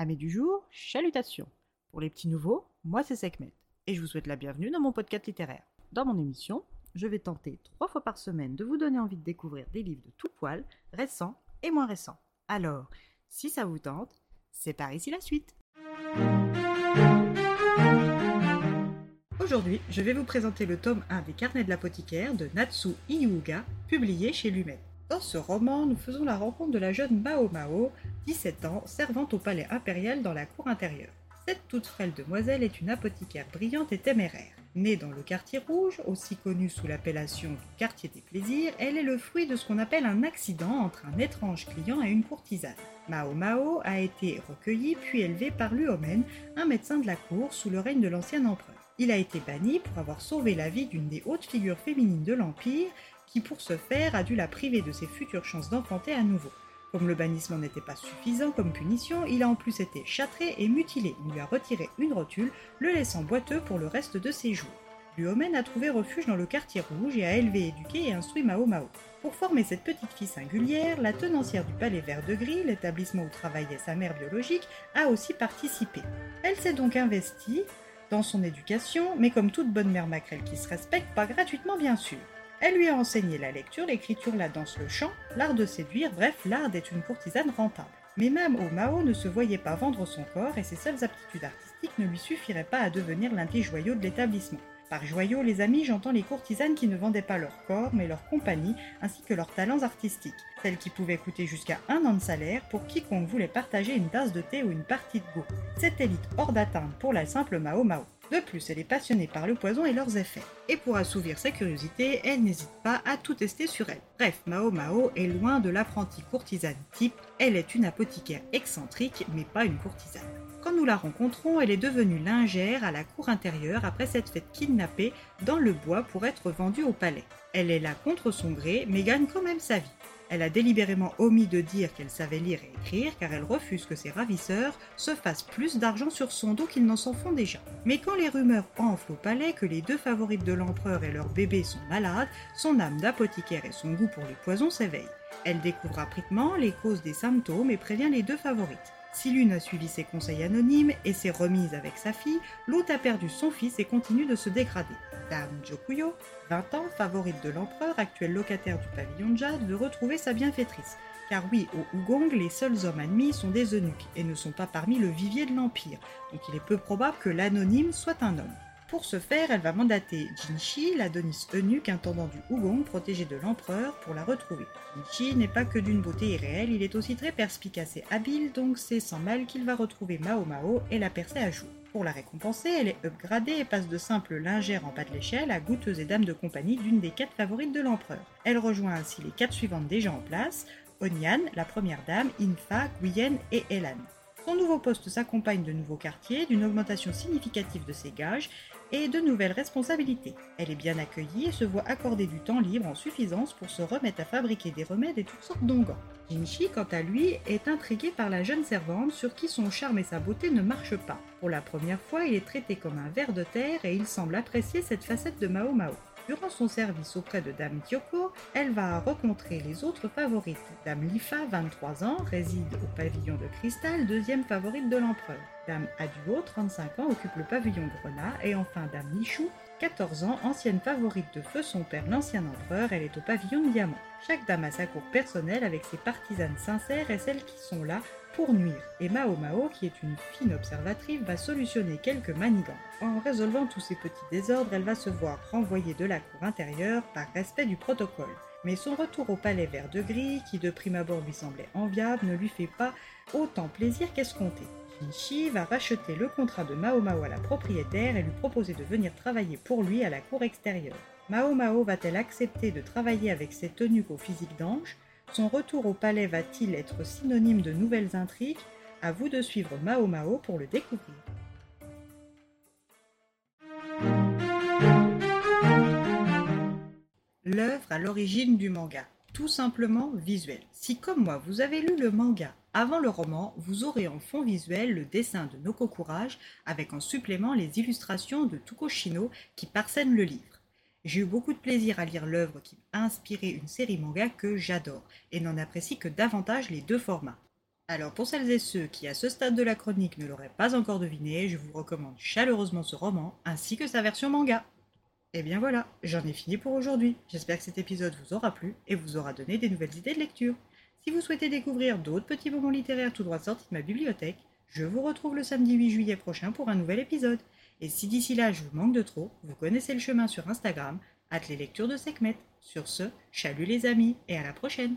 Amis du jour, chalutations. Pour les petits nouveaux, moi c'est Sekhmet et je vous souhaite la bienvenue dans mon podcast littéraire. Dans mon émission, je vais tenter trois fois par semaine de vous donner envie de découvrir des livres de tout poil, récents et moins récents. Alors, si ça vous tente, c'est par ici la suite. Aujourd'hui, je vais vous présenter le tome 1 des Carnets de l'apothicaire de Natsu Iyuga, publié chez Lumet. Dans ce roman, nous faisons la rencontre de la jeune Mao Mao, 17 ans, servante au palais impérial dans la cour intérieure. Cette toute frêle demoiselle est une apothicaire brillante et téméraire. Née dans le quartier rouge, aussi connu sous l'appellation du quartier des plaisirs, elle est le fruit de ce qu'on appelle un accident entre un étrange client et une courtisane. Mao Mao a été recueilli puis élevé par Luomen, un médecin de la cour sous le règne de l'ancien empereur. Il a été banni pour avoir sauvé la vie d'une des hautes figures féminines de l'Empire, qui pour ce faire a dû la priver de ses futures chances d'enfanter à nouveau. Comme le bannissement n'était pas suffisant comme punition, il a en plus été châtré et mutilé. Il lui a retiré une rotule, le laissant boiteux pour le reste de ses jours. Luomen a trouvé refuge dans le quartier rouge et a élevé, éduqué et instruit Mao Mao. Pour former cette petite fille singulière, la tenancière du palais vert de gris, l'établissement où travaillait sa mère biologique, a aussi participé. Elle s'est donc investie dans son éducation, mais comme toute bonne mère maquerelle qui se respecte, pas gratuitement bien sûr. Elle lui a enseigné la lecture, l'écriture, la danse, le chant, l'art de séduire, bref, l'art d'être une courtisane rentable. Mais même Mao ne se voyait pas vendre son corps et ses seules aptitudes artistiques ne lui suffiraient pas à devenir l'inté joyau de l'établissement. Par joyau, les amis, j'entends les courtisanes qui ne vendaient pas leur corps, mais leur compagnie, ainsi que leurs talents artistiques. Celles qui pouvaient coûter jusqu'à un an de salaire pour quiconque voulait partager une tasse de thé ou une partie de go. Cette élite hors d'atteinte pour la simple Mao Mao. De plus, elle est passionnée par le poison et leurs effets. Et pour assouvir sa curiosité, elle n'hésite pas à tout tester sur elle. Bref, Mao Mao est loin de l'apprentie courtisane type, elle est une apothicaire excentrique, mais pas une courtisane. Quand nous la rencontrons, elle est devenue lingère à la cour intérieure après s'être faite kidnapper dans le bois pour être vendue au palais. Elle est là contre son gré, mais gagne quand même sa vie. Elle a délibérément omis de dire qu'elle savait lire et écrire car elle refuse que ses ravisseurs se fassent plus d'argent sur son dos qu'ils n'en s'en font déjà. Mais quand les rumeurs enflent au palais que les deux favorites de l'empereur et leur bébé sont malades, son âme d'apothicaire et son goût pour les poisons s'éveillent. Elle découvre rapidement les causes des symptômes et prévient les deux favorites. Si l'une a suivi ses conseils anonymes et s'est remise avec sa fille, l'autre a perdu son fils et continue de se dégrader. Dame Jokuyo, 20 ans, favorite de l'empereur, actuel locataire du pavillon de Jade, veut retrouver sa bienfaitrice. Car oui, au Ougong, les seuls hommes admis sont des eunuques et ne sont pas parmi le vivier de l'Empire, donc il est peu probable que l'anonyme soit un homme. Pour ce faire, elle va mandater Jinshi, l'Adonis eunuque intendant du Ougong protégé de l'empereur, pour la retrouver. Jinshi n'est pas que d'une beauté irréelle, il est aussi très perspicace et habile, donc c'est sans mal qu'il va retrouver Mao Mao et la percer à jour. Pour la récompenser, elle est upgradée et passe de simple lingère en bas de l'échelle à goûteuse et dame de compagnie d'une des quatre favorites de l'empereur. Elle rejoint ainsi les quatre suivantes déjà en place, Onyan, la première dame, Infa, Guyenne et Elan. Son nouveau poste s'accompagne de nouveaux quartiers, d'une augmentation significative de ses gages et de nouvelles responsabilités. Elle est bien accueillie et se voit accorder du temps libre en suffisance pour se remettre à fabriquer des remèdes et toutes sortes d'ongans. Jinshi, quant à lui, est intrigué par la jeune servante sur qui son charme et sa beauté ne marchent pas. Pour la première fois, il est traité comme un ver de terre et il semble apprécier cette facette de Mao Mao. Durant son service auprès de Dame Kyoko, elle va rencontrer les autres favorites. Dame Lifa, 23 ans, réside au pavillon de cristal, deuxième favorite de l'empereur. Dame Aduo, 35 ans, occupe le pavillon Grenat. Et enfin Dame Nishu, 14 ans, ancienne favorite de feu son père, l'ancien empereur, elle est au pavillon de diamant. Chaque dame a sa cour personnelle avec ses partisanes sincères et celles qui sont là pour nuire. Et Mao Mao, qui est une fine observatrice, va solutionner quelques manigances. En résolvant tous ces petits désordres, elle va se voir renvoyée de la cour intérieure par respect du protocole. Mais son retour au palais vert de gris, qui de prime abord lui semblait enviable, ne lui fait pas autant plaisir qu'escompté. Jinshi va racheter le contrat de Mao Mao à la propriétaire et lui proposer de venir travailler pour lui à la cour extérieure. Mao Mao va-t-elle accepter de travailler avec cette eunuque au physique d'ange? Son retour au palais va-t-il être synonyme de nouvelles intrigues? À vous de suivre Mao Mao pour le découvrir. L'œuvre à l'origine du manga, tout simplement visuel. Si comme moi vous avez lu le manga avant le roman, vous aurez en fond visuel le dessin de Noko Courage avec en supplément les illustrations de Tukoshino qui parsèment le livre. J'ai eu beaucoup de plaisir à lire l'œuvre qui a inspiré une série manga que j'adore et n'en apprécie que davantage les deux formats. Alors pour celles et ceux qui à ce stade de la chronique ne l'auraient pas encore deviné, je vous recommande chaleureusement ce roman ainsi que sa version manga. Et bien voilà, j'en ai fini pour aujourd'hui. J'espère que cet épisode vous aura plu et vous aura donné des nouvelles idées de lecture. Si vous souhaitez découvrir d'autres petits moments littéraires tout droit sortis de ma bibliothèque, je vous retrouve le samedi 8 juillet prochain pour un nouvel épisode. Et si d'ici là je vous manque de trop, vous connaissez le chemin sur Instagram, hâte les lectures de Sekhmet. Sur ce, chalut les amis et à la prochaine